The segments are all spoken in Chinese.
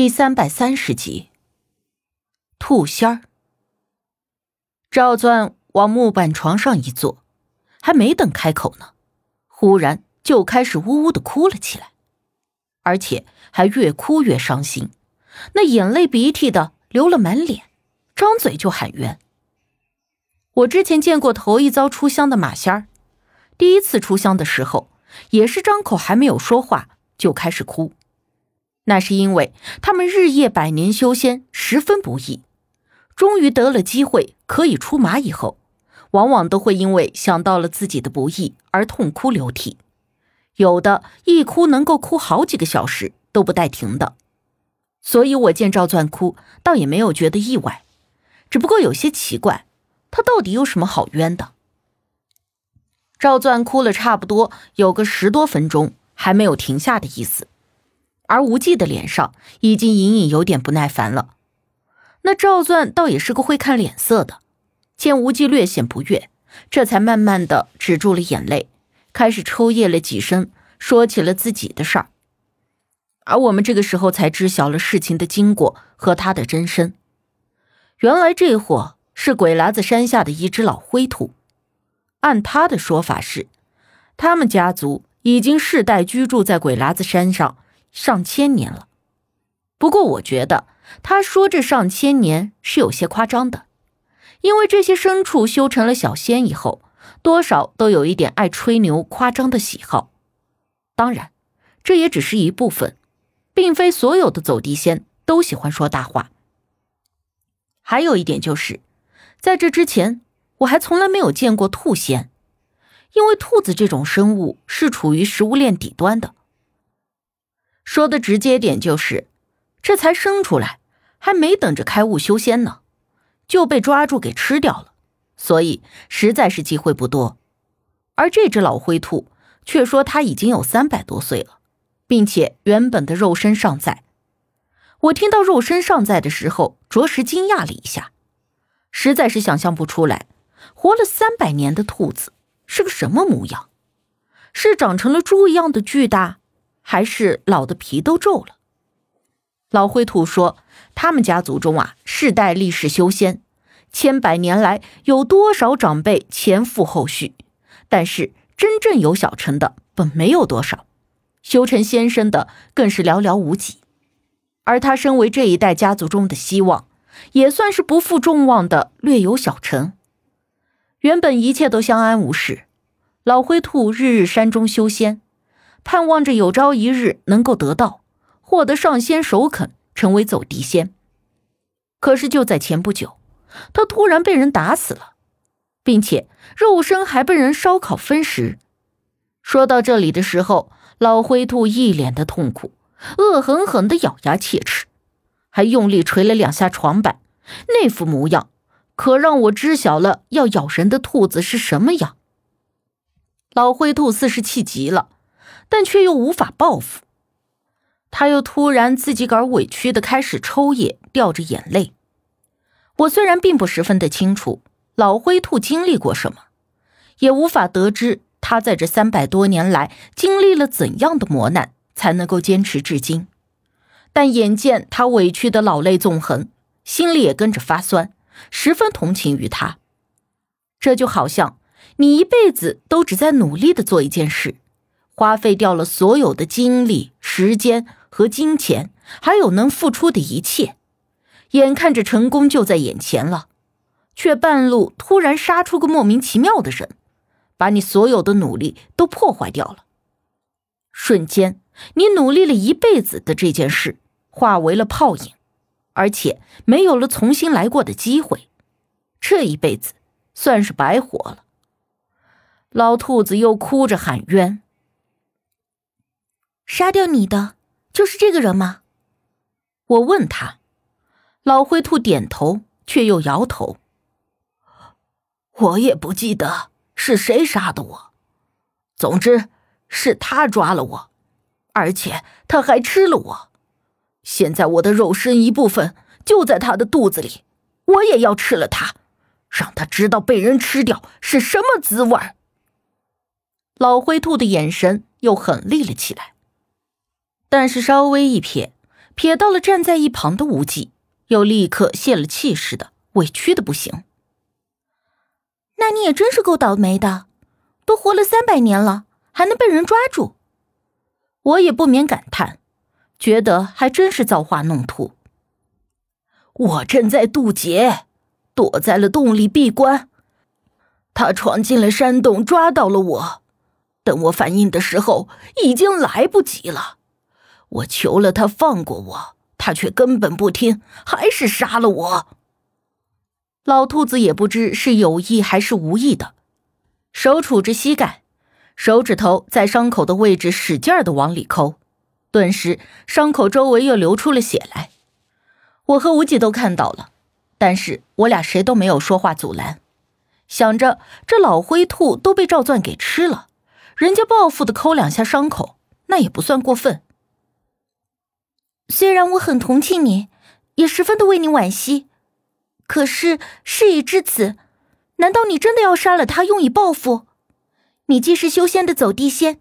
第三百三十集，兔仙儿。赵钻往木板床上一坐，还没等开口呢，忽然就开始呜呜的哭了起来，而且还越哭越伤心，那眼泪鼻涕的流了满脸，张嘴就喊冤。我之前见过头一遭出香的马仙儿，第一次出香的时候，也是张口还没有说话就开始哭。那是因为他们日夜百年修仙十分不易，终于得了机会可以出马以后，往往都会因为想到了自己的不易而痛哭流涕，有的一哭能够哭好几个小时都不带停的。所以我见赵钻哭，倒也没有觉得意外，只不过有些奇怪，他到底有什么好冤的？赵钻哭了差不多有个十多分钟，还没有停下的意思。而无忌的脸上已经隐隐有点不耐烦了。那赵钻倒也是个会看脸色的，见无忌略显不悦，这才慢慢的止住了眼泪，开始抽噎了几声，说起了自己的事儿。而我们这个时候才知晓了事情的经过和他的真身。原来这货是鬼喇子山下的一只老灰兔，按他的说法是，他们家族已经世代居住在鬼喇子山上。上千年了，不过我觉得他说这上千年是有些夸张的，因为这些牲畜修成了小仙以后，多少都有一点爱吹牛夸张的喜好。当然，这也只是一部分，并非所有的走地仙都喜欢说大话。还有一点就是，在这之前，我还从来没有见过兔仙，因为兔子这种生物是处于食物链底端的。说的直接点就是，这才生出来，还没等着开悟修仙呢，就被抓住给吃掉了，所以实在是机会不多。而这只老灰兔却说它已经有三百多岁了，并且原本的肉身尚在。我听到肉身尚在的时候，着实惊讶了一下，实在是想象不出来，活了三百年的兔子是个什么模样，是长成了猪一样的巨大。还是老的皮都皱了。老灰兔说：“他们家族中啊，世代历史修仙，千百年来有多少长辈前赴后续，但是真正有小成的本没有多少，修成仙身的更是寥寥无几。而他身为这一代家族中的希望，也算是不负众望的略有小成。原本一切都相安无事，老灰兔日日山中修仙。”盼望着有朝一日能够得到，获得上仙首肯，成为走地仙。可是就在前不久，他突然被人打死了，并且肉身还被人烧烤分食。说到这里的时候，老灰兔一脸的痛苦，恶狠狠地咬牙切齿，还用力捶了两下床板，那副模样可让我知晓了要咬人的兔子是什么样。老灰兔似是气急了。但却又无法报复，他又突然自己个儿委屈的开始抽噎，掉着眼泪。我虽然并不十分的清楚老灰兔经历过什么，也无法得知他在这三百多年来经历了怎样的磨难，才能够坚持至今。但眼见他委屈的老泪纵横，心里也跟着发酸，十分同情于他。这就好像你一辈子都只在努力的做一件事。花费掉了所有的精力、时间和金钱，还有能付出的一切，眼看着成功就在眼前了，却半路突然杀出个莫名其妙的人，把你所有的努力都破坏掉了。瞬间，你努力了一辈子的这件事化为了泡影，而且没有了重新来过的机会，这一辈子算是白活了。老兔子又哭着喊冤。杀掉你的就是这个人吗？我问他，老灰兔点头，却又摇头。我也不记得是谁杀的我，总之是他抓了我，而且他还吃了我。现在我的肉身一部分就在他的肚子里，我也要吃了他，让他知道被人吃掉是什么滋味老灰兔的眼神又狠厉了起来。但是稍微一瞥，瞥到了站在一旁的无忌，又立刻泄了气似的，委屈的不行。那你也真是够倒霉的，都活了三百年了，还能被人抓住。我也不免感叹，觉得还真是造化弄图。我正在渡劫，躲在了洞里闭关。他闯进了山洞，抓到了我。等我反应的时候，已经来不及了。我求了他放过我，他却根本不听，还是杀了我。老兔子也不知是有意还是无意的，手杵着膝盖，手指头在伤口的位置使劲的往里抠，顿时伤口周围又流出了血来。我和无忌都看到了，但是我俩谁都没有说话阻拦，想着这老灰兔都被赵钻给吃了，人家报复的抠两下伤口，那也不算过分。虽然我很同情你，也十分的为你惋惜，可是事已至此，难道你真的要杀了他，用以报复？你既是修仙的走地仙，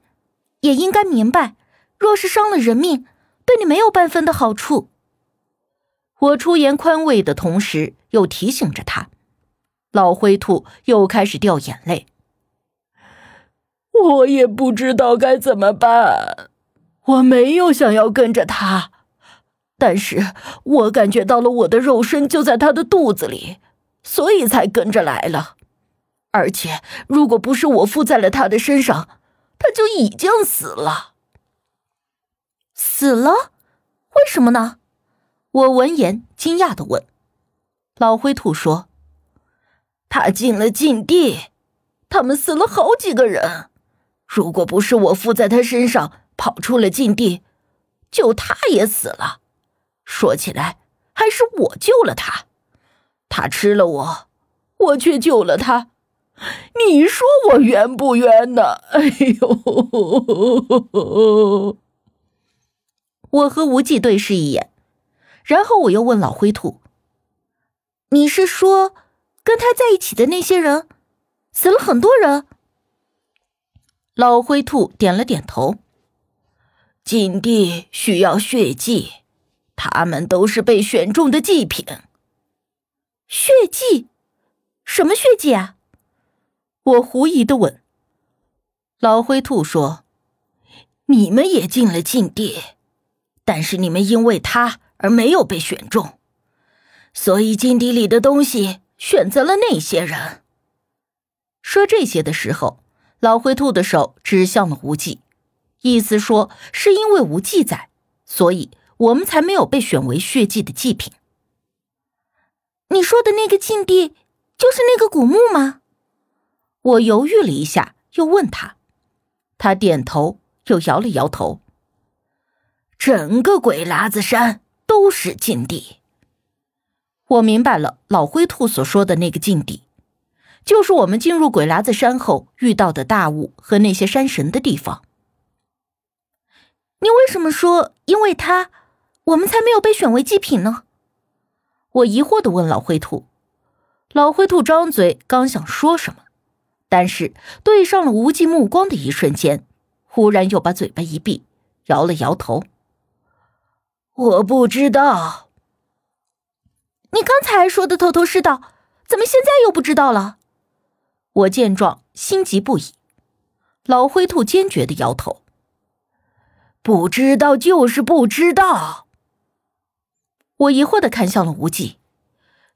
也应该明白，若是伤了人命，对你没有半分的好处。我出言宽慰的同时，又提醒着他。老灰兔又开始掉眼泪。我也不知道该怎么办。我没有想要跟着他，但是我感觉到了我的肉身就在他的肚子里，所以才跟着来了。而且，如果不是我附在了他的身上，他就已经死了。死了？为什么呢？我闻言惊讶的问：“老灰兔说，他进了禁地，他们死了好几个人。如果不是我附在他身上跑出了禁地，就他也死了。说起来，还是我救了他。他吃了我，我却救了他。你说我冤不冤呢？哎呦！”我和无忌对视一眼。然后我又问老灰兔：“你是说，跟他在一起的那些人，死了很多人？”老灰兔点了点头。禁地需要血祭，他们都是被选中的祭品。血祭？什么血祭啊？我狐疑的问。老灰兔说：“你们也进了禁地，但是你们因为他。”而没有被选中，所以禁地里的东西选择了那些人。说这些的时候，老灰兔的手指向了无忌，意思说是因为无忌在，所以我们才没有被选为血祭的祭品。你说的那个禁地，就是那个古墓吗？我犹豫了一下，又问他，他点头，又摇了摇头。整个鬼喇子山。都是禁地。我明白了，老灰兔所说的那个禁地，就是我们进入鬼喇子山后遇到的大雾和那些山神的地方。你为什么说因为他，我们才没有被选为祭品呢？我疑惑的问老灰兔。老灰兔张嘴刚想说什么，但是对上了无忌目光的一瞬间，忽然又把嘴巴一闭，摇了摇头。我不知道，你刚才说的头头是道，怎么现在又不知道了？我见状心急不已。老灰兔坚决的摇头，不知道就是不知道。我疑惑的看向了无忌，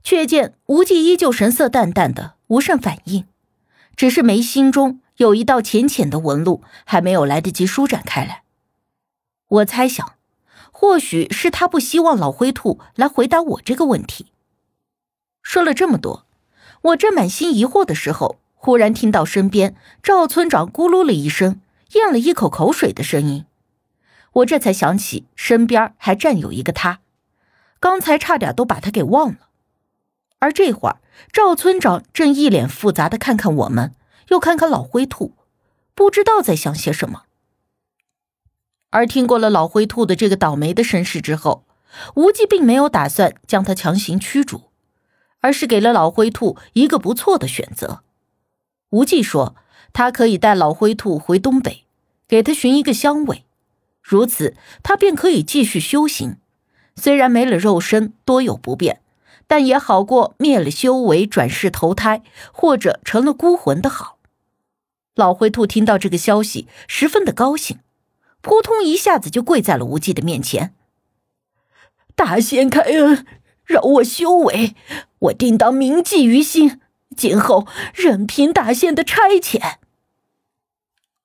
却见无忌依旧神色淡淡的，无甚反应，只是眉心中有一道浅浅的纹路，还没有来得及舒展开来。我猜想。或许是他不希望老灰兔来回答我这个问题。说了这么多，我正满心疑惑的时候，忽然听到身边赵村长咕噜了一声，咽了一口口水的声音。我这才想起身边还站有一个他，刚才差点都把他给忘了。而这会儿，赵村长正一脸复杂的看看我们，又看看老灰兔，不知道在想些什么。而听过了老灰兔的这个倒霉的身世之后，无忌并没有打算将他强行驱逐，而是给了老灰兔一个不错的选择。无忌说，他可以带老灰兔回东北，给他寻一个香位，如此他便可以继续修行，虽然没了肉身，多有不便，但也好过灭了修为，转世投胎，或者成了孤魂的好。老灰兔听到这个消息，十分的高兴，扑通一下子就跪在了无忌的面前。大仙开恩，饶我修为，我定当铭记于心，今后任凭大仙的差遣。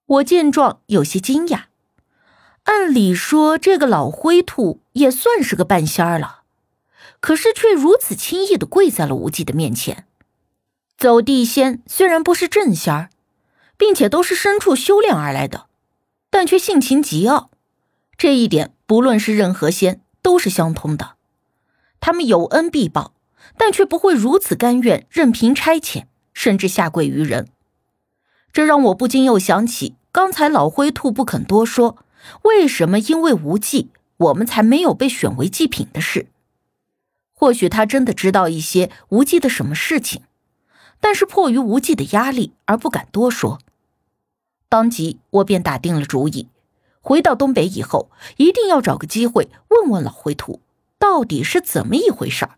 我见状有些惊讶，按理说这个老灰兔也算是个半仙儿了，可是却如此轻易的跪在了无忌的面前。走地仙虽然不是正仙儿。并且都是深处修炼而来的，但却性情极傲，这一点不论是任何仙都是相通的。他们有恩必报，但却不会如此甘愿任凭差遣，甚至下跪于人。这让我不禁又想起刚才老灰兔不肯多说，为什么因为无忌我们才没有被选为祭品的事。或许他真的知道一些无忌的什么事情，但是迫于无忌的压力而不敢多说。当即，我便打定了主意，回到东北以后，一定要找个机会问问老灰兔，到底是怎么一回事儿。